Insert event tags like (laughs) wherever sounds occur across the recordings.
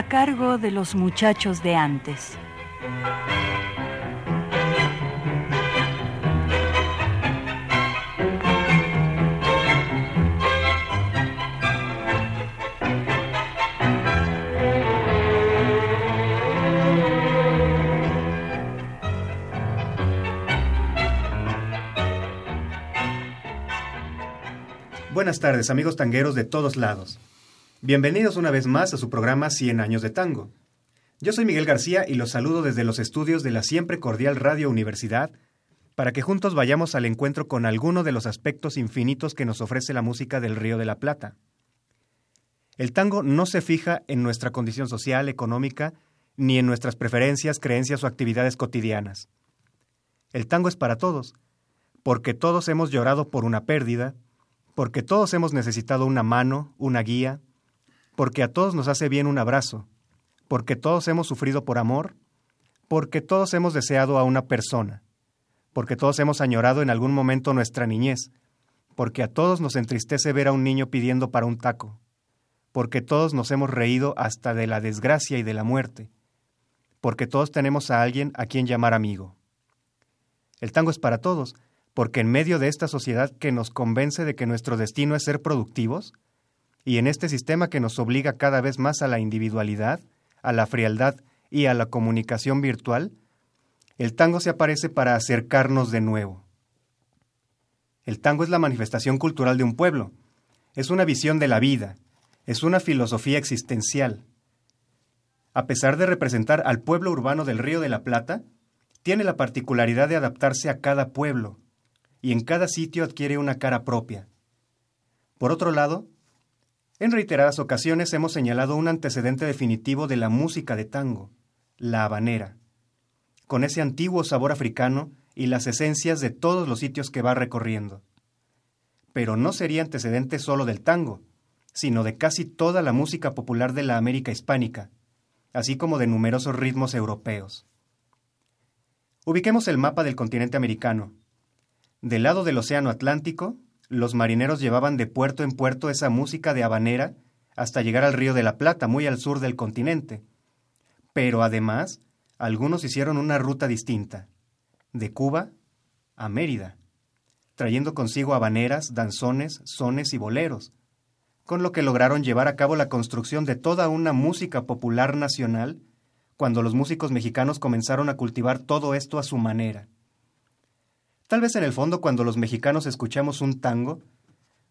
A cargo de los muchachos de antes. Buenas tardes amigos tangueros de todos lados. Bienvenidos una vez más a su programa 100 años de tango. Yo soy Miguel García y los saludo desde los estudios de la siempre cordial Radio Universidad para que juntos vayamos al encuentro con alguno de los aspectos infinitos que nos ofrece la música del Río de la Plata. El tango no se fija en nuestra condición social, económica, ni en nuestras preferencias, creencias o actividades cotidianas. El tango es para todos, porque todos hemos llorado por una pérdida, porque todos hemos necesitado una mano, una guía, porque a todos nos hace bien un abrazo, porque todos hemos sufrido por amor, porque todos hemos deseado a una persona, porque todos hemos añorado en algún momento nuestra niñez, porque a todos nos entristece ver a un niño pidiendo para un taco, porque todos nos hemos reído hasta de la desgracia y de la muerte, porque todos tenemos a alguien a quien llamar amigo. El tango es para todos, porque en medio de esta sociedad que nos convence de que nuestro destino es ser productivos, y en este sistema que nos obliga cada vez más a la individualidad, a la frialdad y a la comunicación virtual, el tango se aparece para acercarnos de nuevo. El tango es la manifestación cultural de un pueblo, es una visión de la vida, es una filosofía existencial. A pesar de representar al pueblo urbano del Río de la Plata, tiene la particularidad de adaptarse a cada pueblo, y en cada sitio adquiere una cara propia. Por otro lado, en reiteradas ocasiones hemos señalado un antecedente definitivo de la música de tango, la habanera, con ese antiguo sabor africano y las esencias de todos los sitios que va recorriendo. Pero no sería antecedente solo del tango, sino de casi toda la música popular de la América hispánica, así como de numerosos ritmos europeos. Ubiquemos el mapa del continente americano. Del lado del Océano Atlántico los marineros llevaban de puerto en puerto esa música de habanera hasta llegar al Río de la Plata, muy al sur del continente. Pero además, algunos hicieron una ruta distinta, de Cuba a Mérida, trayendo consigo habaneras, danzones, sones y boleros, con lo que lograron llevar a cabo la construcción de toda una música popular nacional cuando los músicos mexicanos comenzaron a cultivar todo esto a su manera. Tal vez en el fondo cuando los mexicanos escuchamos un tango,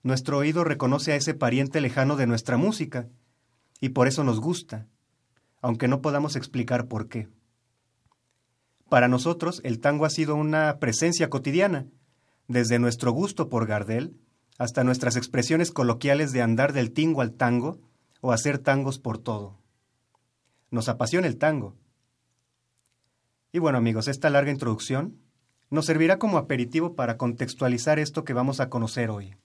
nuestro oído reconoce a ese pariente lejano de nuestra música, y por eso nos gusta, aunque no podamos explicar por qué. Para nosotros el tango ha sido una presencia cotidiana, desde nuestro gusto por Gardel hasta nuestras expresiones coloquiales de andar del tingo al tango o hacer tangos por todo. Nos apasiona el tango. Y bueno amigos, esta larga introducción nos servirá como aperitivo para contextualizar esto que vamos a conocer hoy.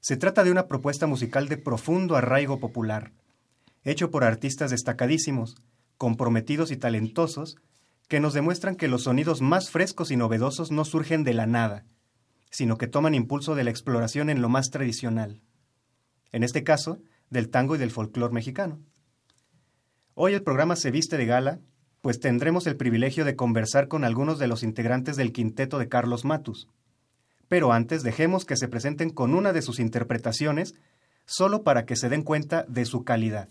Se trata de una propuesta musical de profundo arraigo popular, hecho por artistas destacadísimos, comprometidos y talentosos, que nos demuestran que los sonidos más frescos y novedosos no surgen de la nada, sino que toman impulso de la exploración en lo más tradicional. En este caso, del tango y del folclore mexicano. Hoy el programa se viste de gala pues tendremos el privilegio de conversar con algunos de los integrantes del quinteto de Carlos Matus. Pero antes dejemos que se presenten con una de sus interpretaciones, solo para que se den cuenta de su calidad.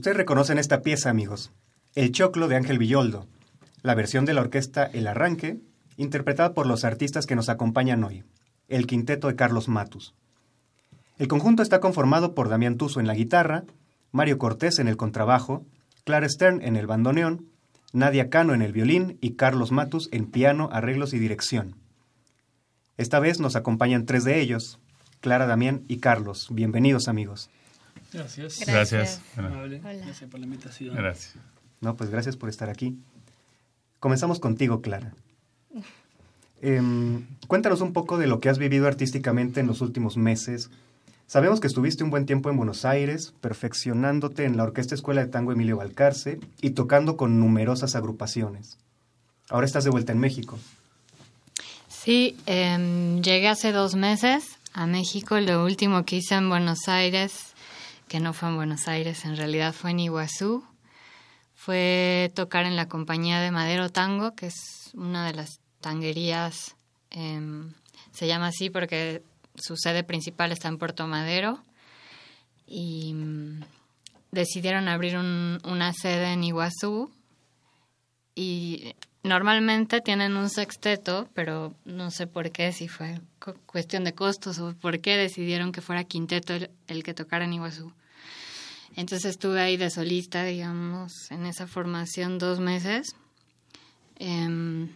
Ustedes reconocen esta pieza, amigos. El Choclo de Ángel Villoldo, la versión de la orquesta El Arranque, interpretada por los artistas que nos acompañan hoy, el quinteto de Carlos Matus. El conjunto está conformado por Damián Tuso en la guitarra, Mario Cortés en el contrabajo, Clara Stern en el bandoneón, Nadia Cano en el violín y Carlos Matus en piano, arreglos y dirección. Esta vez nos acompañan tres de ellos, Clara, Damián y Carlos. Bienvenidos amigos. Gracias. Gracias. Amable. Gracias por la invitación. Gracias. No, pues gracias por estar aquí. Comenzamos contigo, Clara. Em, cuéntanos un poco de lo que has vivido artísticamente en los últimos meses. Sabemos que estuviste un buen tiempo en Buenos Aires, perfeccionándote en la Orquesta Escuela de Tango Emilio Balcarce y tocando con numerosas agrupaciones. Ahora estás de vuelta en México. Sí, em, llegué hace dos meses a México. Lo último que hice en Buenos Aires, que no fue en Buenos Aires, en realidad fue en Iguazú, fue tocar en la compañía de Madero Tango, que es una de las tanguerías, em, se llama así porque su sede principal está en Puerto Madero. Y mm, decidieron abrir un- una sede en Iguazú. Y normalmente tienen un sexteto, pero no sé por qué, si fue cu- cuestión de costos o por qué decidieron que fuera quinteto el, el que tocara en Iguazú. Entonces estuve ahí de solista, digamos, en esa formación dos meses. Em,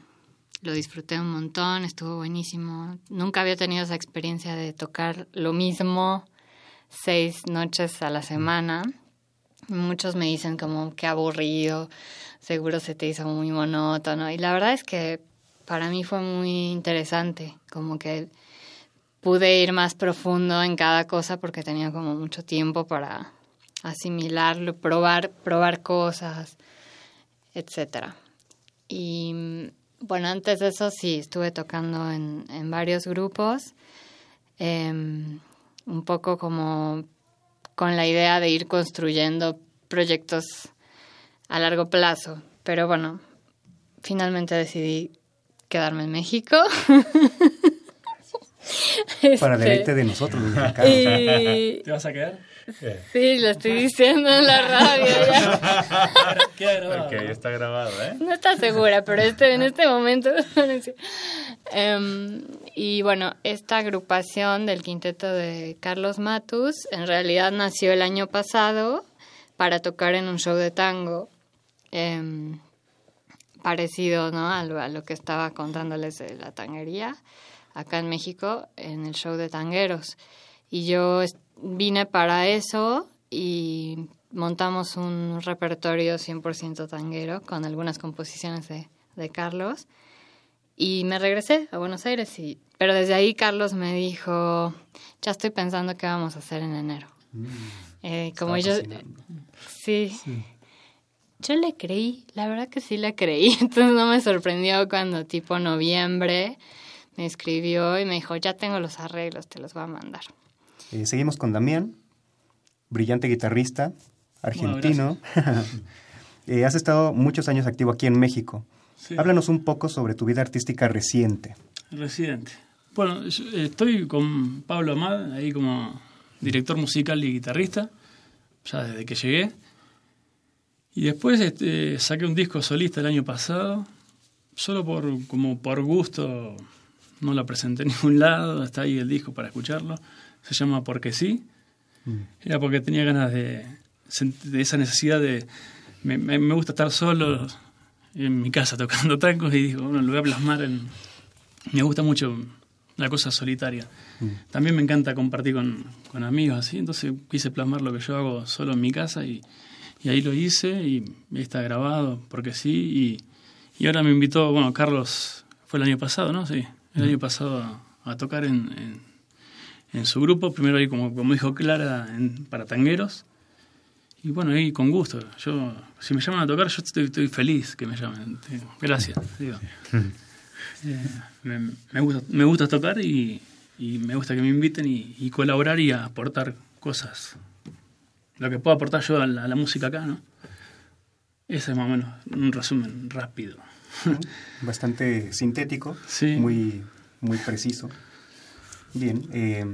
lo disfruté un montón, estuvo buenísimo. Nunca había tenido esa experiencia de tocar lo mismo seis noches a la semana. Muchos me dicen como qué aburrido, seguro se te hizo muy monótono. Y la verdad es que para mí fue muy interesante, como que pude ir más profundo en cada cosa porque tenía como mucho tiempo para asimilarlo, probar, probar cosas, etcétera. Y bueno, antes de eso sí, estuve tocando en, en varios grupos, em, un poco como con la idea de ir construyendo proyectos a largo plazo. Pero bueno, finalmente decidí quedarme en México. Para (laughs) Este, deleite de nosotros, los mexicanos. y ¿Te vas a quedar? Sí, lo estoy diciendo en la radio ya. (laughs) Grabado. Ok, está grabado, ¿eh? No está segura, pero este, en este momento. (laughs) Em, y bueno, esta agrupación del quinteto de Carlos Matus en realidad nació el año pasado para tocar en un show de tango. em, parecido ¿no? a, lo, a lo que estaba contándoles de la tanguería acá en México, en el show de tangueros. Y yo vine para eso y montamos un repertorio 100% tanguero con algunas composiciones de, de Carlos. Y me regresé a Buenos Aires, y, pero desde ahí Carlos me dijo, ya estoy pensando qué vamos a hacer en enero. Eh, como yo, cocinando. sí, yo le creí, la verdad que sí le creí, (laughs) entonces no me sorprendió cuando tipo noviembre me escribió y me dijo, ya tengo los arreglos, te los voy a mandar. Eh, seguimos con Damián, brillante guitarrista, argentino. (laughs) Eh, has estado muchos años activo aquí en México. Sí. Háblanos un poco sobre tu vida artística reciente. Residente. Bueno, eh, estoy con Pablo Amad, ahí como director musical y guitarrista, ya desde que llegué. Y después este, saqué un disco solista el año pasado, solo por, como por gusto, no lo presenté en ningún lado, está ahí el disco para escucharlo. Se llama Porque sí. Era porque tenía ganas de, de esa necesidad de... Me, me- gusta estar solo en mi casa tocando tangos y digo, bueno, lo voy a plasmar en... Me gusta mucho la cosa solitaria. También me encanta compartir con, con amigos así, entonces quise plasmar lo que yo hago solo en mi casa y, y ahí lo hice y está grabado, porque sí. Y, y ahora me invitó, bueno, Carlos, fue el año pasado, ¿no? Sí, el año pasado a, a tocar en, en, en su grupo, primero ahí como, como dijo Clara, en, para tangueros. Y bueno, ahí con gusto. Yo, si me llaman a tocar, yo estoy, estoy feliz que me llamen. Gracias. Digo. (laughs) Eh, me, me gusta, me gusta tocar y, y me gusta que me inviten y, y colaborar y aportar cosas. Lo que puedo aportar yo a la, a la música acá, ¿no? Ese es más o menos un resumen rápido. Bastante sintético, Sí. muy, muy preciso. Bien. eh,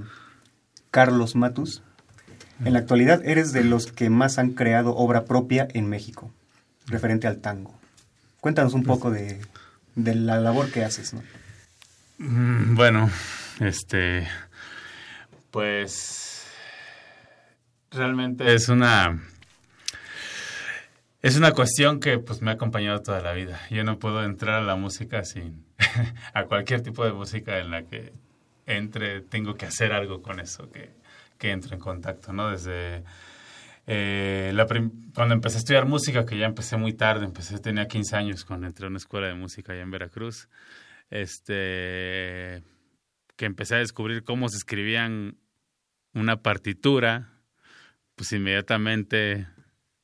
Carlos Matus, En la actualidad eres de los que más han creado obra propia en México, referente al tango. Cuéntanos un poco de, de la labor que haces, ¿no? Mm, Bueno, este, pues realmente es una es una cuestión que pues me ha acompañado toda la vida. Yo no puedo entrar a la música sin (laughs) a cualquier tipo de música en la que entre tengo que hacer algo con eso que que entre en contacto, ¿no? Desde eh, cuando empecé a estudiar música, que ya empecé muy tarde, empecé, tenía 15 años cuando entré a una escuela de música allá en Veracruz, este, que empecé a descubrir cómo se escribían una partitura, pues inmediatamente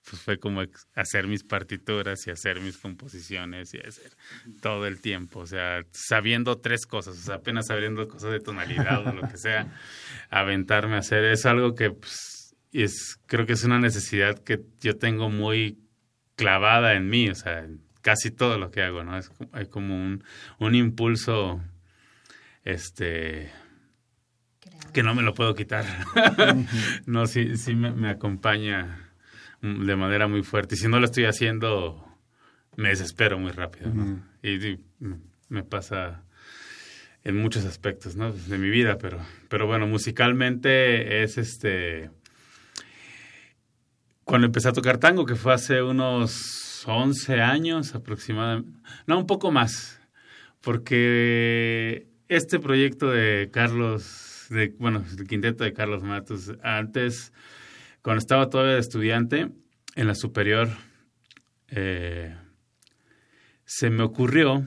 pues fue como hacer mis partituras y hacer mis composiciones y hacer todo el tiempo, o sea, sabiendo tres cosas, o sea, apenas sabiendo cosas de tonalidad o lo que sea, (laughs) aventarme a hacer es algo que pues, es creo que es una necesidad que yo tengo muy clavada en mí, o sea, en casi todo lo que hago, ¿no? Es hay como un, un impulso este que no me lo puedo quitar. (laughs) no, sí, sí me, me acompaña de manera muy fuerte. Y si no lo estoy haciendo, me desespero muy rápido, ¿no? Y, sí, m- me pasa en muchos aspectos, ¿no? De mi vida, pero, pero bueno, musicalmente es este... Cuando empecé a tocar tango, que fue hace unos 11 años aproximadamente, no, un poco más, porque este proyecto de Carlos, de, bueno, el quinteto de Carlos Matos, antes, cuando estaba todavía de estudiante en la superior, eh, se me ocurrió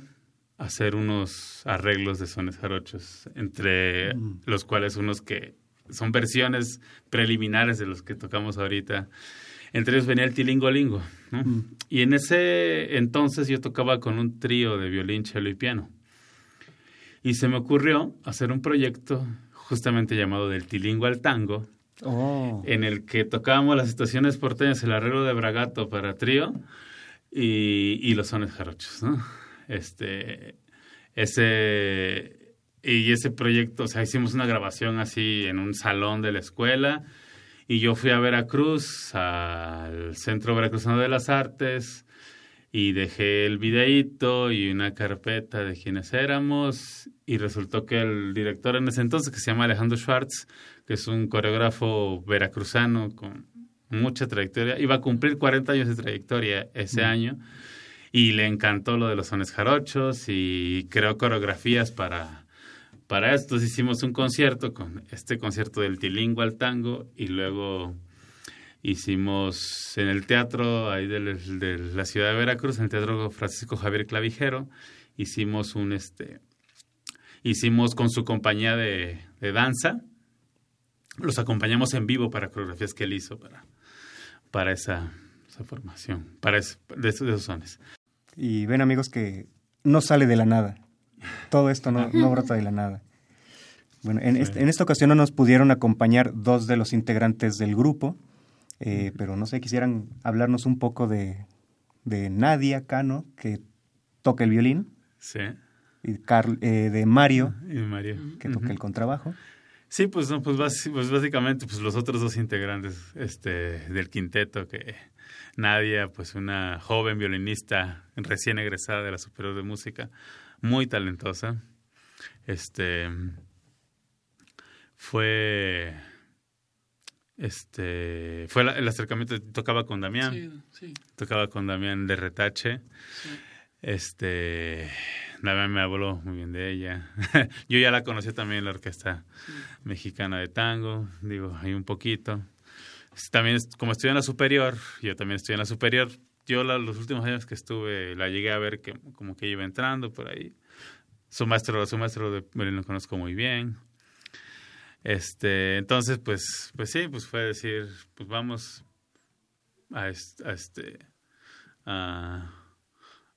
hacer unos arreglos de sones jarochos, entre los cuales unos que son versiones preliminares de los que tocamos ahorita. Entre ellos venía el tilingolingo, ¿no? Y en ese entonces yo tocaba con un trío de violín, cello y piano. Y se me ocurrió hacer un proyecto justamente llamado del tilingo al tango, Oh. en el que tocábamos las estaciones porteñas, el arreglo de Bragato para trío y, y los sones jarochos, ¿no? Este, ese, y ese proyecto, o sea, hicimos una grabación así en un salón de la escuela y yo fui a Veracruz, al Centro Veracruzano de las Artes y dejé el videíto y una carpeta de quienes éramos y resultó que el director en ese entonces, que se llama Alejandro Schwartz, que es un coreógrafo veracruzano con mucha trayectoria, iba a cumplir 40 años de trayectoria ese año y le encantó lo de los sones jarochos y creó coreografías para, para esto. Entonces hicimos un concierto con este concierto del tilingo al tango y luego hicimos en el teatro ahí de, de la ciudad de Veracruz, en el teatro Francisco Javier Clavijero, hicimos un este hicimos con su compañía de, de danza, los acompañamos en vivo para coreografías que él hizo para, para esa, esa formación, para es- de, esos, de esos sones. Y ven amigos que no sale de la nada. Todo esto no, no (laughs) brota de la nada. Bueno, en, este- en esta ocasión no nos pudieron acompañar dos de los integrantes del grupo, eh, pero no sé, quisieran hablarnos un poco de, de Nadia Cano, que toca el violín, Sí, y Carl- eh, de Mario, y María. que toca el contrabajo. Sí, pues, no, pues, pues básicamente pues los otros dos integrantes este, del quinteto, que Nadia, pues una joven violinista recién egresada de la Superior de Música, muy talentosa. Este fue este fue el acercamiento, tocaba con Damián, Sí, sí. tocaba con Damián de Retache. Este, Damián me habló muy bien de ella. (laughs) Yo ya la conocí también en la orquesta mexicana de tango, digo, hay un poquito. También, como estoy en la superior, yo también estoy en la superior. Yo la- los últimos años que estuve, la llegué a ver que como que iba entrando por ahí. Su maestro, su maestro de lo conozco muy bien. Este, entonces, pues, pues sí, pues fue decir, pues vamos a, est- a este, a,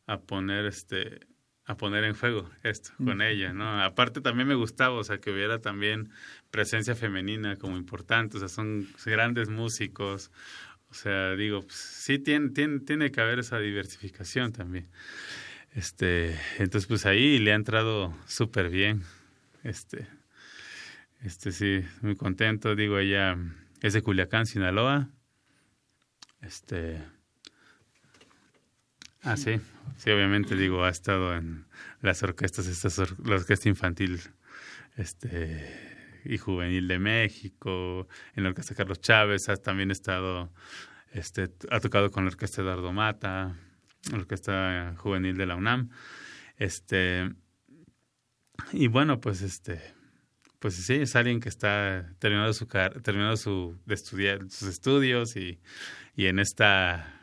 a poner este a poner en juego esto con ella, ¿no? Aparte también me gustaba, o sea, que hubiera también presencia femenina como importante, o sea, son grandes músicos, o sea, digo, pues, sí tiene, tiene, tiene que haber esa diversificación también. Este, entonces pues ahí le ha entrado súper bien. Este, este sí, muy contento, digo, ella es de Culiacán, Sinaloa. Este. Ah, sí. Sí, obviamente digo, ha estado en las orquestas, estas la orquesta infantil este y juvenil de México, en la orquesta Carlos Chávez, ha también estado, este, ha tocado con la orquesta Eduardo Mata, la orquesta juvenil de la UNAM, este, y bueno, pues este, pues sí, es alguien que está terminando su terminando su de estudiar sus estudios y, y en esta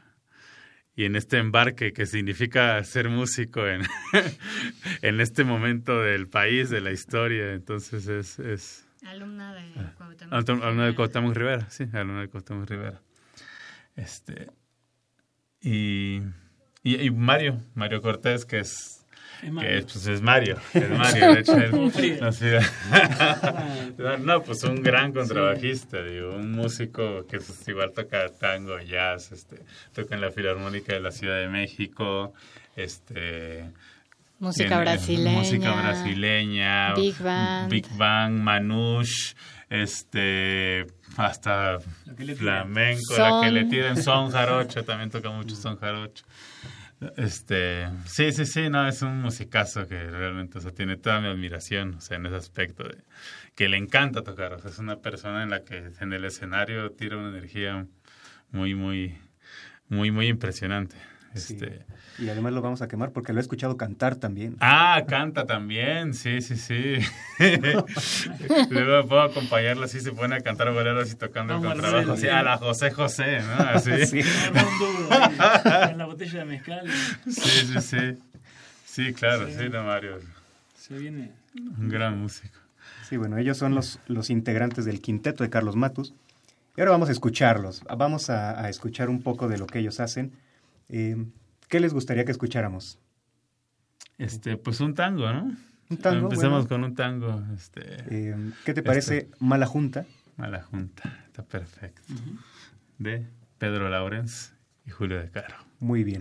y en este embarque que significa ser músico en, (laughs) en este momento del país, de la historia. Entonces es... es alumna de ah, Cuauhtémoc. Alumna de Cuauhtémoc Rivera, sí, alumna de Cuauhtémoc Rivera. Este, y, y Mario, Mario Cortés, que es es Mario. pues es Mario, (laughs) es Mario, de hecho (laughs) no, pues un gran contrabajista, digo, un músico que pues, igual toca tango, jazz, este, toca en la Filarmónica de la Ciudad de México, este música brasileña, música brasileña, Big Bang, Big Bang, Manouche, este hasta flamenco, la que le tiran. Son jarocho, también toca mucho son jarocho. Este, sí, sí, sí, no, es un musicazo que realmente, o sea, tiene toda mi admiración, o sea, en ese aspecto de que le encanta tocar, o sea, es una persona en la que en el escenario tira una energía muy, muy, muy, muy impresionante. Este, Y además lo vamos a quemar porque lo he escuchado cantar también. Ah, canta también, sí, sí, sí. Luego puedo acompañarla así, se pone a cantar boleros y tocando el contrabajo, así a la José José, ¿no? Así. (laughs) Sí. en la botella de mezcal. Sí, sí, sí. Sí, claro, sí, no, Mario. Se viene. Un gran músico. Sí, bueno, ellos son los, los integrantes del quinteto de Carlos Matus. Y ahora vamos a escucharlos. Vamos a, a escuchar un poco de lo que ellos hacen. Eh, ¿Qué les gustaría que escucháramos? Este, pues un tango, ¿no? Un tango. Empecemos con un tango. Este, eh, ¿Qué te parece este, Mala Junta? Mala Junta, está perfecto. De Pedro Laurens y Julio de Caro. Muy bien.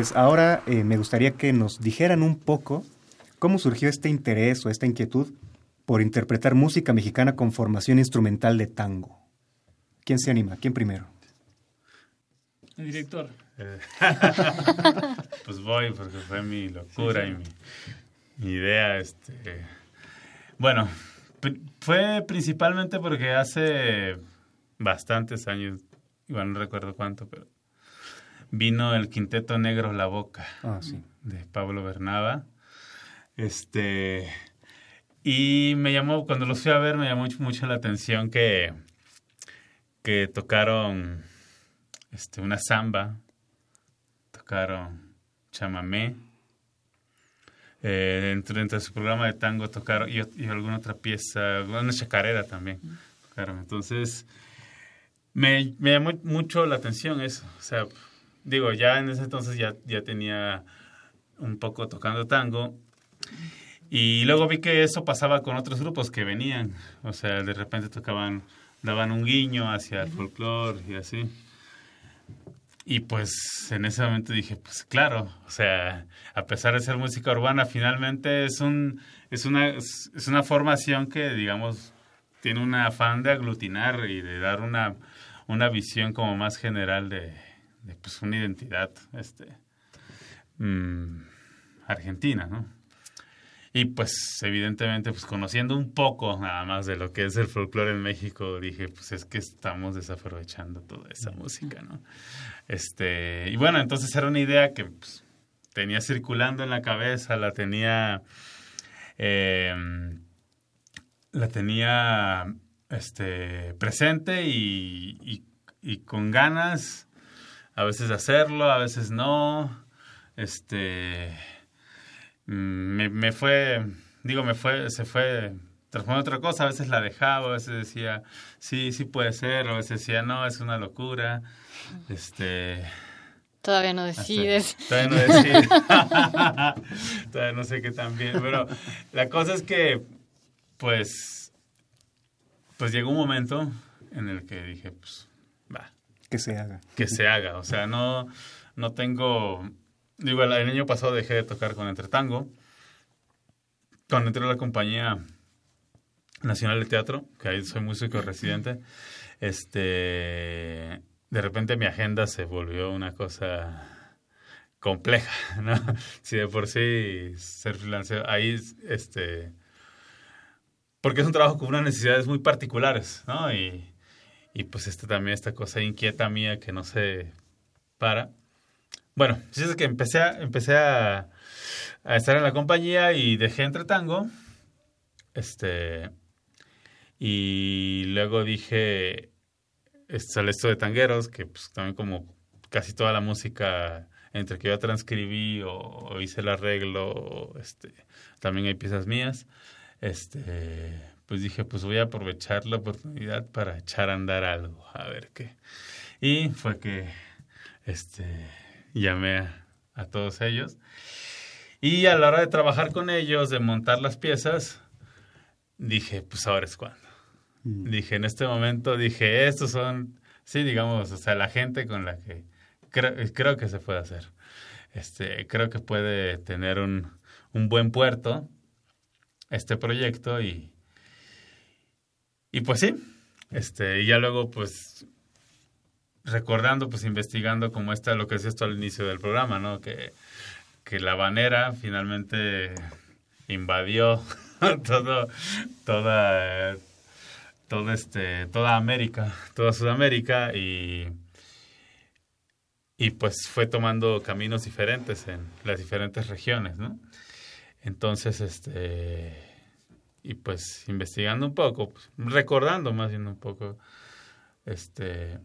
Pues ahora eh, me gustaría que nos dijeran un poco cómo surgió este interés o esta inquietud por interpretar música mexicana con formación instrumental de tango. ¿Quién se anima? ¿Quién primero? El director. (laughs) pues voy porque fue mi locura y mi, idea. Este, bueno, fue principalmente porque hace bastantes años, igual no recuerdo cuánto, pero vino el Quinteto Negro La Boca ah, de Pablo Bernaba. Este, y me llamó, cuando los fui a ver, me llamó mucho, la atención que, que tocaron este, una samba, tocaron chamamé, eh, dentro, de su programa de tango tocaron y, alguna otra pieza, una chacarera también tocaron. Entonces, me, me, llamó mucho la atención eso. O sea, digo, ya en ese entonces ya, ya tenía un poco tocando tango. Y luego vi que eso pasaba con otros grupos que venían. O sea, de repente tocaban, daban un guiño hacia el folclore y así. Y pues en ese momento dije, pues claro, o sea, a pesar de ser música urbana, finalmente es un es una es una formación que digamos tiene un afán de aglutinar y de dar una una visión como más general de, pues una identidad este mm, argentina, ¿no? Y pues evidentemente, pues conociendo un poco nada más de lo que es el folclore en México, dije, pues es que estamos desaprovechando toda esa música, ¿no? Este, y bueno, entonces era una idea que pues, tenía circulando en la cabeza, la tenía, em, la tenía este, presente y, y, con ganas, a veces hacerlo, a veces no, este me, me fue, digo, me fue, se fue transformando otra cosa, a veces la dejaba, a veces decía, sí, sí puede ser, o a veces decía, no, es una locura, este... Todavía no decides. todavía no decides. (laughs) todavía no sé qué tan bien, pero la cosa es que, pues, pues llegó un momento en el que dije, pues. Que se haga. Que se haga, o sea, no, no tengo Digo, el año pasado dejé de tocar con Entretango. Cuando entré a la compañía nacional de teatro, que ahí soy músico residente, este, de repente mi agenda se volvió una cosa compleja, (laughs) ¿no? Si de por sí ser freelancer, ahí, este, porque es un trabajo con unas necesidades muy particulares, ¿no? Y, y pues este también, esta cosa inquieta mía que no se para. Bueno, es que empecé, a, empecé a, estar en la compañía y dejé entre tango. Este. Y luego dije. Sale esto de tangueros, que pues también como casi toda la música entre que yo transcribí o, hice el arreglo, este, también hay piezas mías. Este, pues dije, pues voy a aprovechar la oportunidad para echar a andar algo, a ver qué. Y fue que este llamé a, todos ellos. Y a la hora de trabajar con ellos, de montar las piezas, dije, pues ahora es cuando. Mm. Dije, en este momento, dije, estos son, sí, digamos, o sea, la gente con la que creo, que se puede hacer. Este, creo que puede tener un, un buen puerto este proyecto y, y pues sí, este, y ya luego pues recordando, pues investigando como está lo que es esto al inicio del programa, ¿no? Que, que la banera finalmente invadió (laughs) todo, toda, todo este, toda América, toda Sudamérica y, y pues fue tomando caminos diferentes en las diferentes regiones, ¿no? Entonces, este, y pues investigando un poco, pues, recordando más bien un poco, este,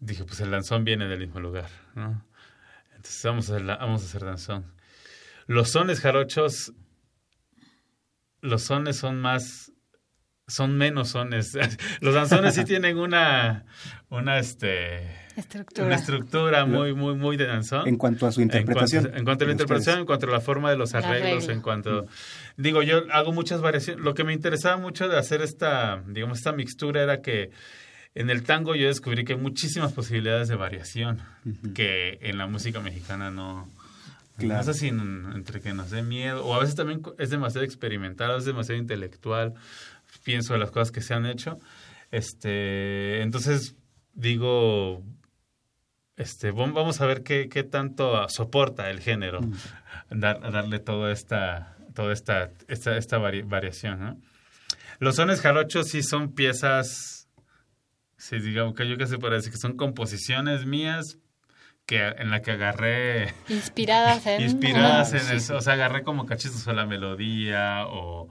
dije, pues el danzón viene del mismo lugar, ¿no? Entonces vamos a, vamos a hacer danzón. Los sones jarochos, los sones son más, son menos sones. (laughs) Los danzones sí tienen una, una, este, estructura, una estructura muy, muy, muy de danzón. En cuanto a su interpretación. En cuanto, a la interpretación, en cuanto a la forma de los arreglos, en cuanto, digo, yo hago muchas variaciones. Lo que me interesaba mucho de hacer esta, digamos, esta mixtura era que en el tango yo descubrí que hay muchísimas posibilidades de variación que en la música mexicana no... Claro. No sé si en- entre que nos dé miedo, o a veces también es demasiado experimental, es demasiado intelectual, pienso en las cosas que se han hecho. Este, entonces digo, este, vam- vamos a ver qué, qué tanto soporta el género, dar- darle toda esta, toda esta, esta, esta vari- variación, ¿no? Los sones jarochos sí son piezas, sí, digamos que yo que se puede decir que son composiciones mías que en la que agarré Inspiradas en... (laughs) inspiradas en el, o sea, agarré como cachitos o la melodía o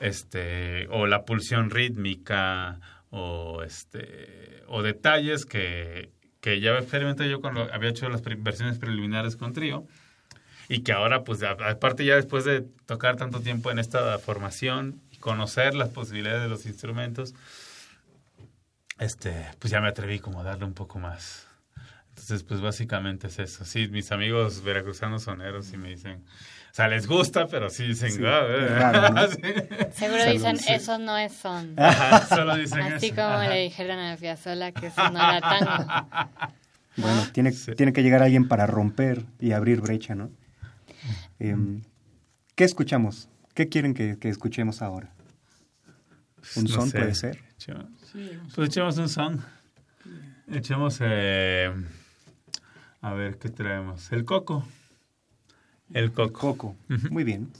este o la pulsión rítmica o este o detalles que, que ya experimenté yo había hecho las pre- versiones preliminares con trío y que ahora pues aparte ya después de tocar tanto tiempo en esta formación y conocer las posibilidades de los instrumentos este pues ya me atreví como a darle un poco más entonces, pues básicamente es eso. Sí, mis amigos veracruzanos soneros sí me dicen, sea, les gusta, pero sí dicen, Sí, "Ah, eh". es raro, ¿no? (laughs) Sí. Seguro Salud, dicen, sí. eso no es son. Ajá, solo dicen Así eso. como Ajá. le dijeron a Piazzolla que eso no era tango. (laughs) Bueno, tiene, Sí. tiene que llegar alguien para romper y abrir brecha, ¿no? Em, ¿Qué escuchamos? ¿Qué quieren que, que escuchemos ahora? ¿Un No son sé. puede ser? Echemos- Pues echemos un son. Echemos, eh, a ver, ¿qué traemos? El coco. El coco. Muy bien,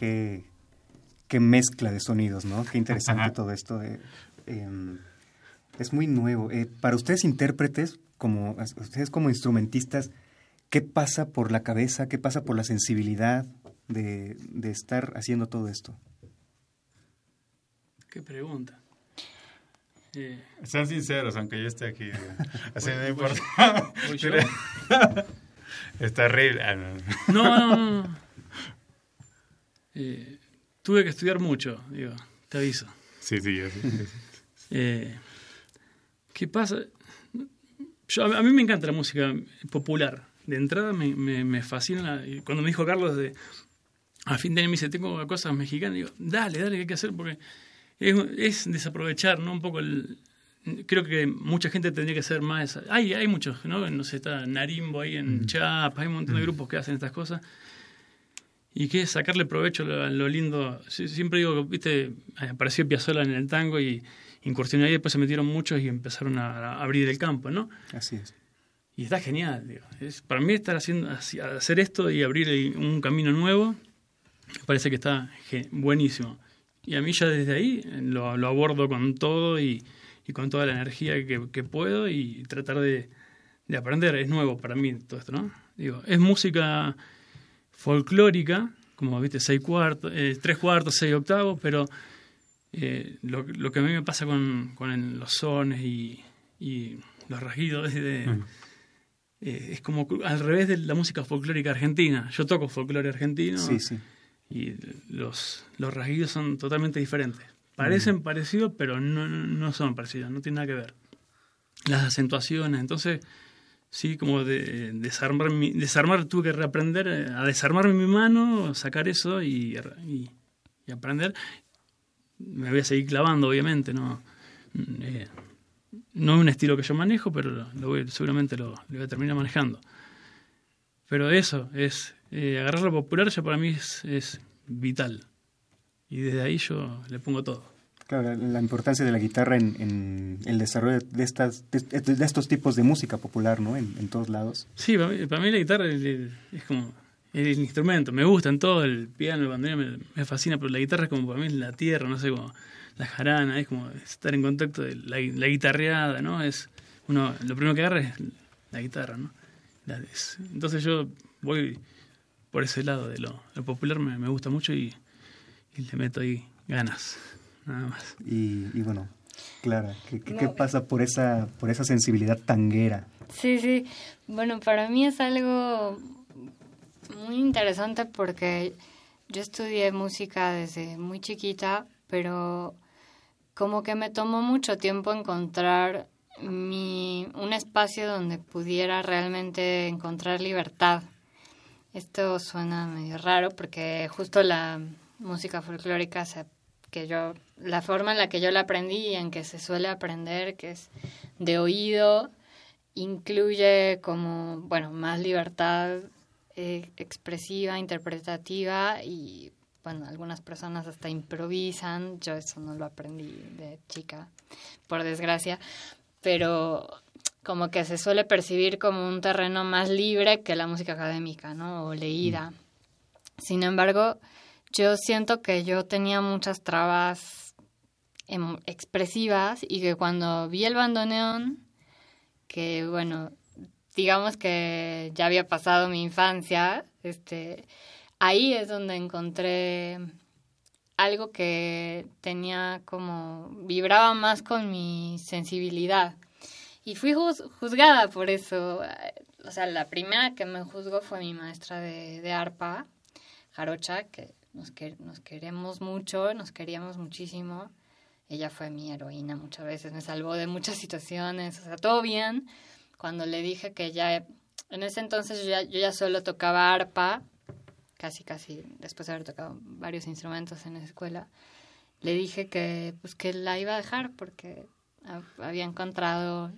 qué, qué mezcla de sonidos, ¿no? Qué interesante Ajá. todo esto. eh, em, es muy nuevo. Eh, para ustedes intérpretes, como ustedes como instrumentistas, ¿qué pasa por la cabeza, qué pasa por la sensibilidad de, de estar haciendo todo esto? Qué pregunta. Eh, Sean sinceros, aunque yo esté aquí. (laughs) Así no importa. (laughs) Está horrible. Ah, no. No, no, no. no. Eh, tuve que estudiar mucho, digo, te aviso. Sí, sí, sí. (laughs) Eh, ¿Qué pasa? Yo, a mí me encanta la música popular. De entrada me, me, me fascina. la- cuando me dijo Carlos de a fin de año me dice, tengo cosas mexicanas, digo, dale, dale, ¿qué hay que hacer? Porque es, es desaprovechar, ¿no? Un poco el... Creo que mucha gente tendría que hacer más... Hay, hay muchos, ¿no? No sé, está Narimbo ahí en Chiapas, hay un montón de grupos que hacen estas cosas. Y que es sacarle provecho a lo lindo. Siempre digo, viste, apareció Piazzolla en el tango y incursionó ahí, después se metieron muchos y empezaron a, a abrir el campo, ¿no? Así es. Y está genial, digo. Es, para mí estar haciendo hacer esto y abrir el- un camino nuevo, me parece que está buenísimo. Y a mí ya desde ahí eh, lo, lo abordo con todo y, y con toda la energía que, que puedo y tratar de, de aprender. Es nuevo para mí todo esto, ¿no? Digo, es música folclórica, como viste, seis cuartos, eh, tres cuartos, seis octavos, pero eh, lo, lo que a mí me pasa con, los sones y, y los rasguidos es de, eh, es como al revés de la música folclórica argentina. Yo toco folclore argentino Sí, sí. y los, los rasguidos son totalmente diferentes. Parecen parecidos, pero no, no- no son parecidos, no tienen nada que ver. Las acentuaciones, entonces, sí, como de, desarmar, mi, desarmar, tuve que reaprender eh, a desarmar mi mano, sacar eso y, y- aprender. Me voy a seguir clavando, obviamente, no, eh, no es un estilo que yo manejo, pero lo, voy- seguramente lo, lo voy a terminar manejando. Pero eso, es eh, agarrar lo popular ya para mí es vital. Y desde ahí yo le pongo todo. Claro, la, importancia de la guitarra en, el desarrollo de, estas, de, estos tipos de música popular, ¿no? En, todos lados. Sí, para mí, para mí la guitarra es, como el instrumento. Me gusta en todo, el piano, el bandoneón me, fascina, pero la guitarra es como para mí la tierra, no sé, como la jarana, es como estar en contacto de la, la guitarreada, ¿no? Es uno, lo primero que agarra es la guitarra, ¿no? Entonces yo voy por ese lado de lo, popular, me, gusta mucho y le meto ahí ganas, nada más. Y, y bueno, Clara, ¿qué, qué- No. qué pasa por esa, por esa sensibilidad tanguera? Sí, sí. Bueno, para mí es algo muy interesante porque yo estudié música desde muy chiquita, pero como que me tomó mucho tiempo encontrar mi, un espacio donde pudiera realmente encontrar libertad. Esto suena medio raro porque justo la música folclórica se- que yo la forma en la que yo la aprendí y en que se suele aprender que es de oído incluye como bueno más libertad eh, expresiva interpretativa y bueno algunas personas hasta improvisan. Yo eso no lo aprendí de chica por desgracia pero como que se suele percibir como un terreno más libre que la música académica no o leída. Sin embargo yo siento que yo tenía muchas trabas em- expresivas y que cuando vi el bandoneón, que bueno, digamos que ya había pasado mi infancia, este, ahí es donde encontré algo que tenía como, vibraba más con mi sensibilidad. Y fui juz- juzgada por eso. O sea, la primera que me juzgó fue mi maestra de, de arpa, Jarocha, que nos, que nos queremos mucho, nos queríamos muchísimo. Ella fue mi heroína muchas veces, me salvó de muchas situaciones, o sea, todo bien. Cuando le dije que ya, en ese entonces yo ya, solo tocaba arpa, casi, casi, después de haber tocado varios instrumentos en la escuela, le dije que, pues, que la iba a dejar porque ha- había encontrado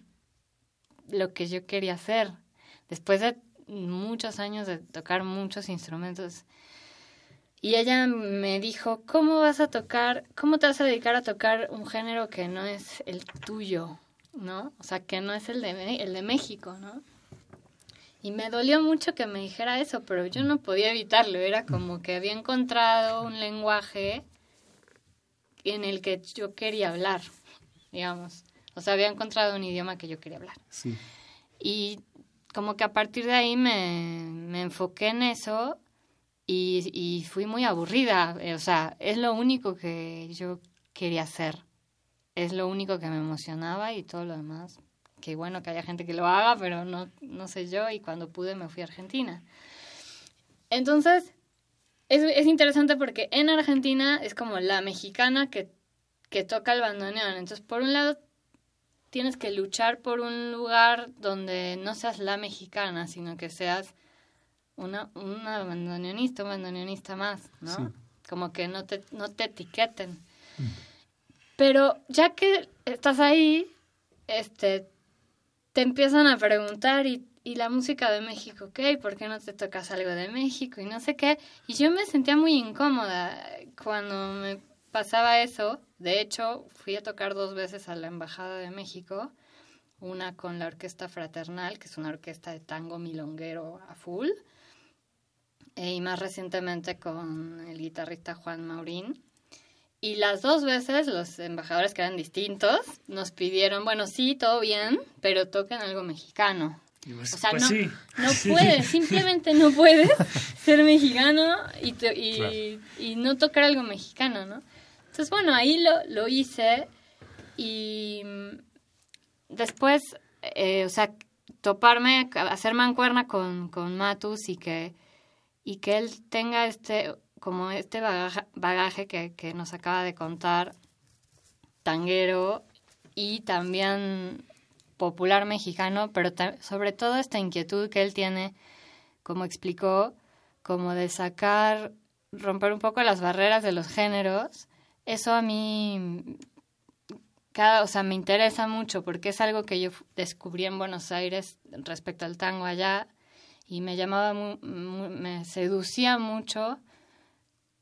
lo que yo quería hacer. Después de muchos años de tocar muchos instrumentos, y ella me dijo, ¿cómo vas a tocar, cómo te vas a dedicar a tocar un género que no es el tuyo, ¿no? O sea, que no es el de, el de México, ¿no? Y me dolió mucho que me dijera eso, pero yo no podía evitarlo. Era como que había encontrado un lenguaje en el que yo quería hablar, digamos. O sea, había encontrado un idioma que yo quería hablar. Sí. Y como que a partir de ahí me, me enfoqué en eso y, fui muy aburrida. Eh, O sea, es lo único que yo quería hacer. es lo único que me emocionaba y todo lo demás. Que bueno que haya gente que lo haga, pero no, no sé yo y cuando pude me fui a Argentina. Entonces, es, es interesante porque en Argentina es como la mexicana que, que toca el bandoneón. Entonces, por un lado, tienes que luchar por un lugar donde no seas la mexicana, sino que seas una, una bandoneonista, un bandoneonista más, ¿no? Como que no te, no te etiqueten. Pero ya que estás ahí, este, te empiezan a preguntar y, y la música de México, ¿qué? ¿Por qué no te tocas algo de México? Y no sé qué. Y yo me sentía muy incómoda cuando me pasaba eso. De hecho, fui a tocar dos veces a la Embajada de México. Una con la Orquesta Fraternal, que es una orquesta de tango milonguero a full. E, y más recientemente con el guitarrista Juan Maurín. Y las dos veces los embajadores que eran distintos nos pidieron, bueno, sí, todo bien, pero toquen algo mexicano. Pues, o sea, pues no, sí. no (laughs) Sí. puedes, simplemente no puedes (laughs) ser mexicano y, te- y, Claro. y no tocar algo mexicano, ¿no? Entonces, bueno, ahí lo, lo hice y mm, después, eh, o sea, toparme, hacer mancuerna con, con Matus y que, y que él tenga este, como este bagaje, que, que nos acaba de contar, tanguero y también popular mexicano, pero sobre todo esta inquietud que él tiene, como explicó, como de sacar, romper un poco las barreras de los géneros, eso a mí cada, o sea, me interesa mucho porque es algo que yo descubrí en Buenos Aires respecto al tango allá y me llamaba, mu- mu- me seducía mucho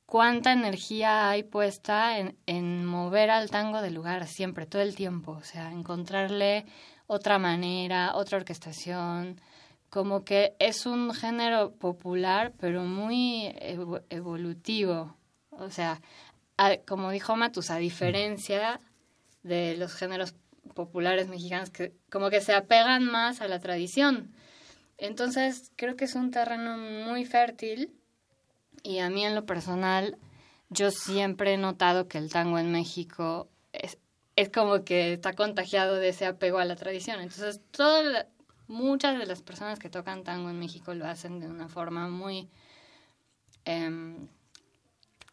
cuánta energía hay puesta en, en mover al tango del lugar siempre, todo el tiempo, o sea, encontrarle otra manera, otra orquestación, como que es un género popular, pero muy evo- evolutivo, o sea, como dijo Matus, a diferencia de los géneros populares mexicanos que como que se apegan más a la tradición. Entonces, creo que es un terreno muy fértil y a mí en lo personal, yo siempre he notado que el tango en México es, es como que está contagiado de ese apego a la tradición. Entonces, todas la- muchas de las personas que tocan tango en México lo hacen de una forma muy em,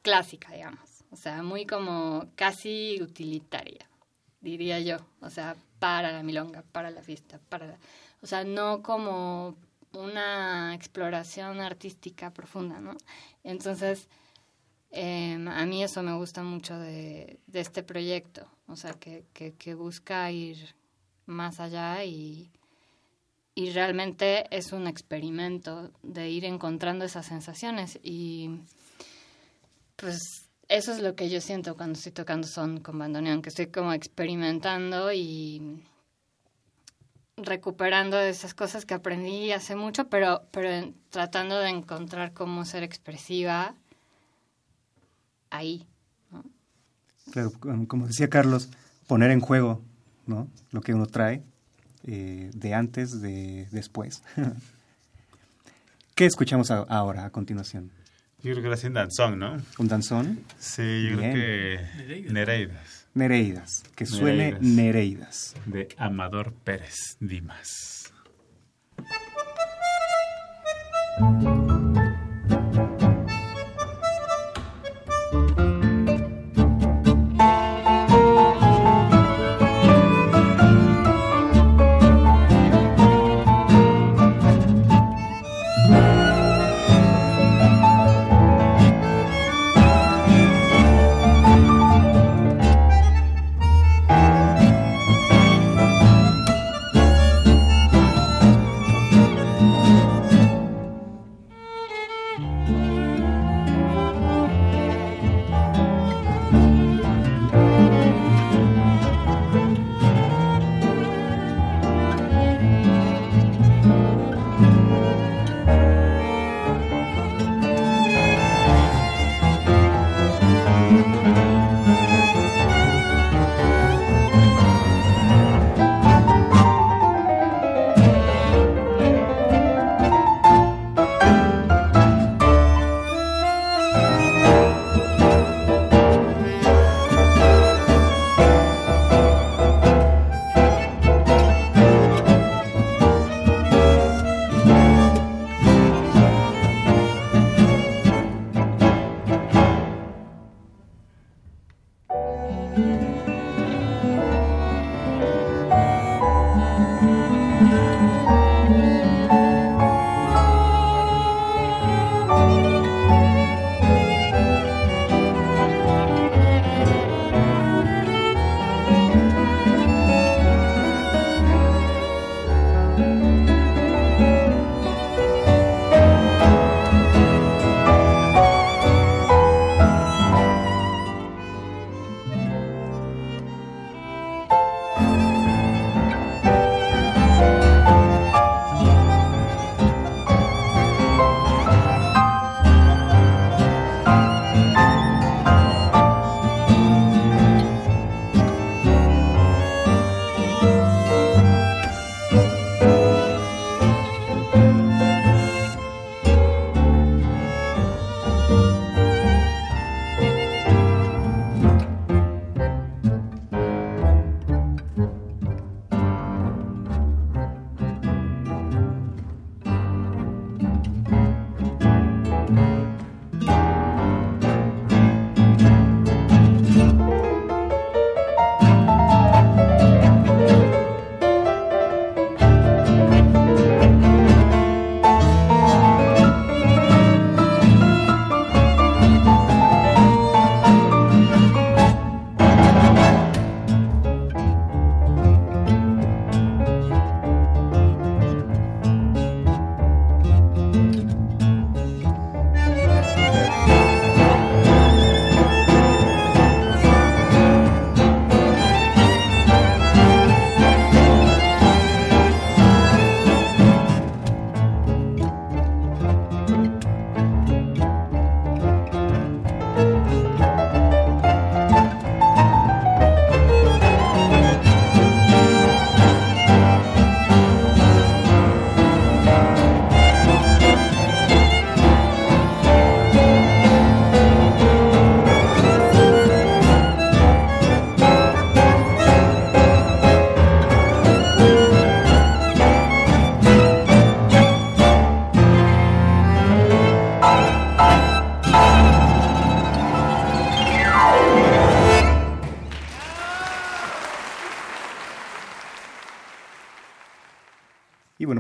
clásica, digamos. O sea, muy como casi utilitaria, diría yo. O sea, para la milonga, para la fiesta, para la... O sea, no como una exploración artística profunda, ¿no? Entonces, eh, a mí eso me gusta mucho de, de este proyecto, o sea, que, que, que busca ir más allá y, y realmente es un experimento de ir encontrando esas sensaciones y pues eso es lo que yo siento cuando estoy tocando son con bandoneón, que estoy como experimentando y recuperando esas cosas que aprendí hace mucho, pero, pero en- tratando de encontrar cómo ser expresiva ahí. Claro, como como decía Carlos, poner en juego ¿no? lo que uno trae eh, de antes, de después. (laughs) ¿Qué escuchamos a- ahora, a continuación? Yo creo que era un danzón, ¿no? ¿Un danzón? Sí, yo Bien. creo que Nereidas. Nereidas. Que suene Nereidas. Nereidas. de Amador Pérez Dimas.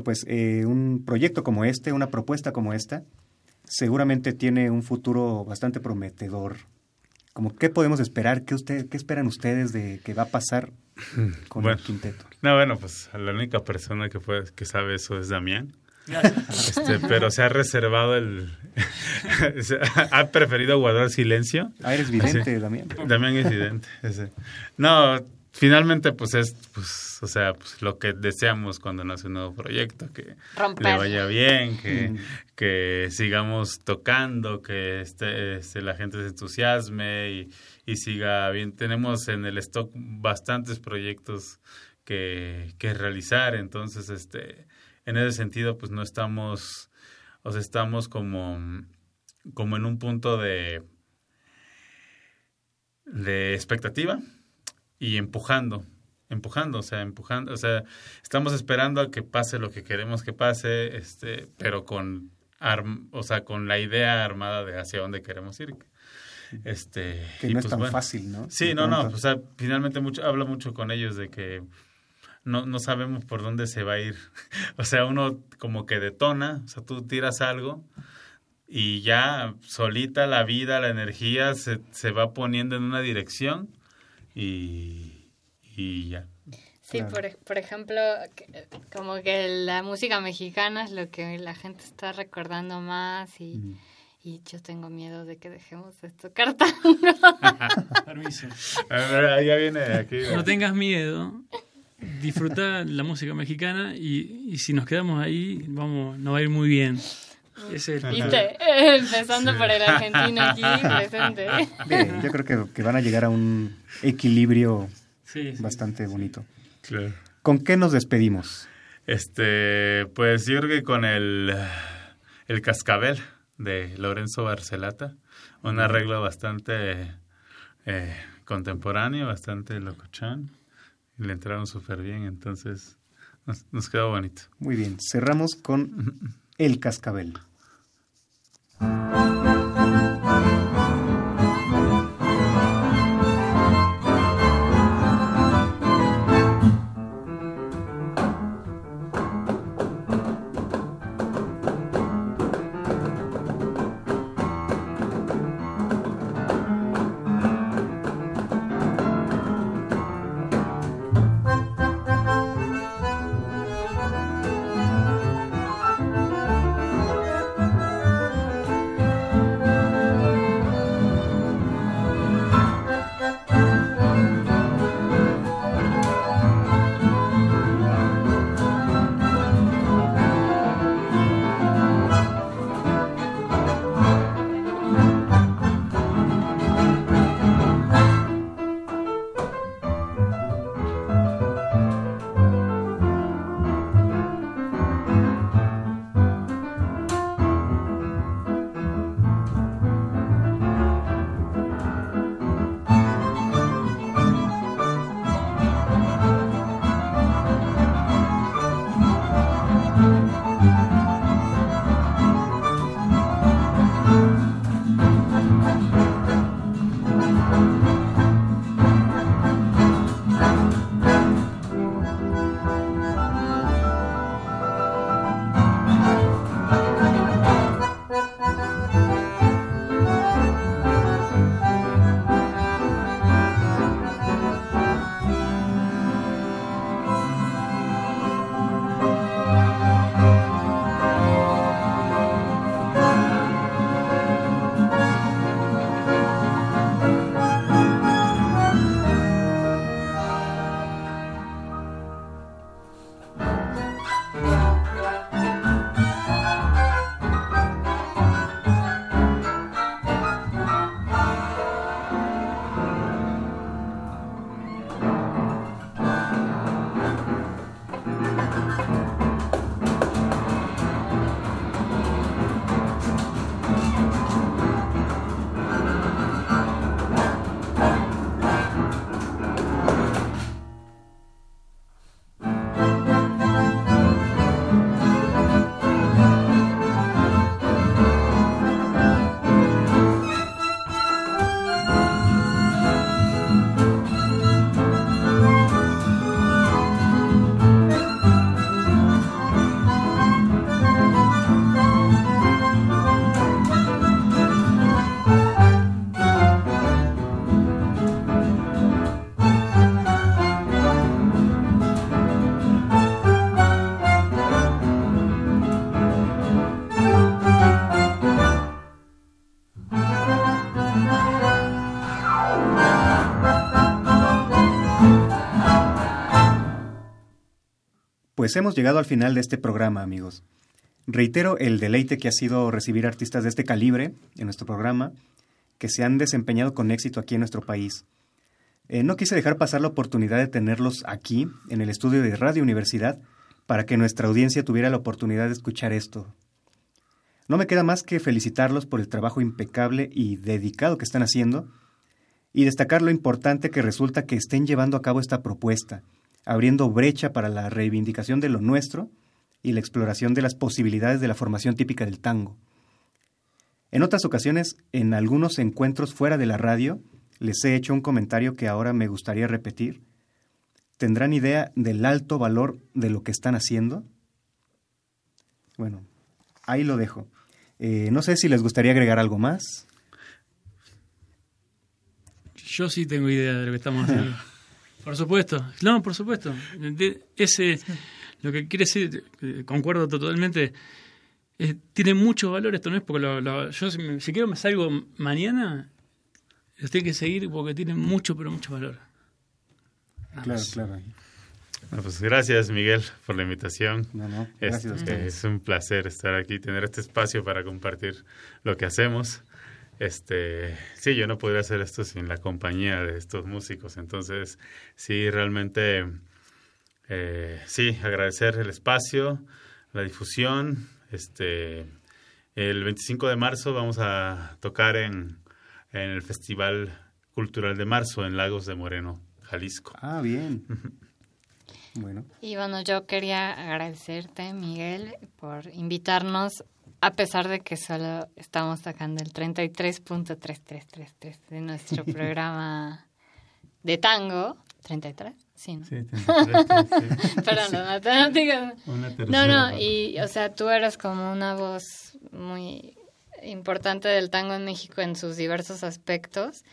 Pues eh, un proyecto como este, una propuesta como esta, seguramente tiene un futuro bastante prometedor. Como, ¿Qué podemos esperar? ¿Qué, usted, ¿Qué esperan ustedes de que va a pasar (laughs) con Bueno. el quinteto? No, bueno, pues la única persona que, puede, que sabe eso es Damián. Este, pero se ha reservado el... (laughs) ha preferido guardar silencio. Ah, eres vidente, Damián. Damián es vidente. ese. No, finalmente pues es, pues, o sea, pues lo que deseamos cuando nace un nuevo proyecto, que Romper. le vaya bien, que, Mm. que sigamos tocando, que este, este, la gente se entusiasme y, y siga bien. Tenemos en el stock bastantes proyectos que, que realizar, entonces, este, en ese sentido, pues no estamos, o sea, estamos como, como en un punto de, de expectativa y empujando, empujando, o sea, empujando, o sea, estamos esperando a que pase lo que queremos que pase, este, pero con arm- o sea, con la idea armada de hacia dónde queremos ir. Este, Que y no es pues, tan bueno. fácil, ¿no? Sí, no, no, o sea, finalmente mucho, hablo mucho con ellos de que no, no sabemos por dónde se va a ir. (laughs) o sea, uno como que detona, o sea, tú tiras algo y ya solita la vida, la energía se, se va poniendo en una dirección y, y ya. Sí, Claro. por, por ejemplo, como que la música mexicana es lo que la gente está recordando más y, Mm. y yo tengo miedo de que dejemos de tocar tango. (laughs) Permiso. A ver, ya viene aquí. No tengas miedo. Disfruta la música mexicana y, y si nos quedamos ahí, vamos, nos va a ir muy bien. Es el ¿Viste? (laughs) Empezando por el argentino aquí (laughs) presente. Bien, yo creo que, que van a llegar a un equilibrio Sí, sí. bastante bonito. Claro. ¿Con qué nos despedimos? Este, pues yo creo que con el, el cascabel de Lorenzo Barcelata, un arreglo bastante eh, contemporáneo, bastante locochón, y le entraron súper bien, entonces nos, nos quedó bonito. Muy bien, cerramos con (laughs) El Cascabel. Música Pues hemos llegado al final de este programa, amigos. Reitero el deleite que ha sido recibir artistas de este calibre en nuestro programa, que se han desempeñado con éxito aquí en nuestro país. Eh, no quise dejar pasar la oportunidad de tenerlos aquí, en el estudio de Radio Universidad, para que nuestra audiencia tuviera la oportunidad de escuchar esto. No me queda más que felicitarlos por el trabajo impecable y dedicado que están haciendo y destacar lo importante que resulta que estén llevando a cabo esta propuesta, abriendo brecha para la reivindicación de lo nuestro y la exploración de las posibilidades de la formación típica del tango. En otras ocasiones, en algunos encuentros fuera de la radio, les he hecho un comentario que ahora me gustaría repetir. ¿Tendrán idea del alto valor de lo que están haciendo? Bueno, ahí lo dejo. Eh, no sé si les gustaría agregar algo más. Yo sí tengo idea de lo que estamos haciendo. (laughs) por supuesto. No, por supuesto. ese, lo que quiere decir, concuerdo totalmente, eh, tiene mucho valor esto, ¿no es? Porque yo si, si, quiero me salgo mañana, los tengo que seguir porque tiene mucho, pero mucho valor. Claro, claro. pues gracias Miguel por la invitación. No, no, gracias es, un placer estar aquí, tener este espacio para compartir lo que hacemos. Este, sí, yo no podría hacer esto sin la compañía de estos músicos. Entonces, sí, realmente, eh, sí, agradecer el espacio, la difusión. Este, el 25 de marzo vamos a tocar en en el Festival Cultural de Marzo en Lagos de Moreno, Jalisco. Ah, bien. (laughs) bueno. Y bueno, yo quería agradecerte, Miguel, por invitarnos, a pesar de que solo estamos sacando el 33.3333 de nuestro (laughs) programa de tango. ¿33? Sí, ¿no? Sí, 33. (laughs) Perdón, las matemáticas. No, no, y, o sea, tú eres como una voz muy importante del tango en México en sus diversos aspectos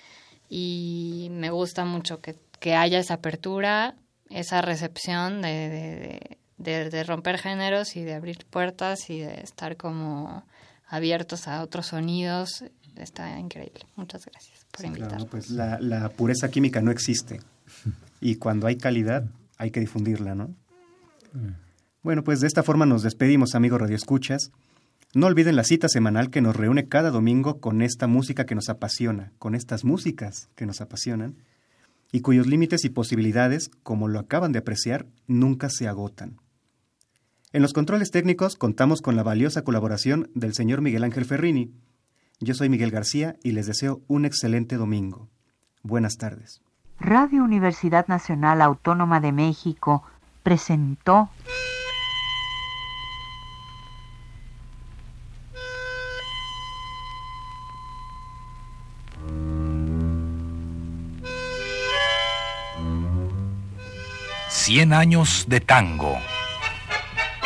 y me gusta mucho que, haya esa apertura, esa recepción de, de, romper géneros y de abrir puertas y de estar como abiertos a otros sonidos. Está increíble. Muchas gracias por invitarnos. pues la, la pureza química no existe y cuando hay calidad hay que difundirla, ¿no? Bueno, pues de esta forma nos despedimos, amigos radioescuchas. No olviden la cita semanal que nos reúne cada domingo con esta música que nos apasiona, con estas músicas que nos apasionan, y cuyos límites y posibilidades, como lo acaban de apreciar, nunca se agotan. En los controles técnicos contamos con la valiosa colaboración del señor Miguel Ángel Ferrini. Yo soy Miguel García y les deseo un excelente domingo. Buenas tardes. Radio Universidad Nacional Autónoma de México presentó Cien años de tango.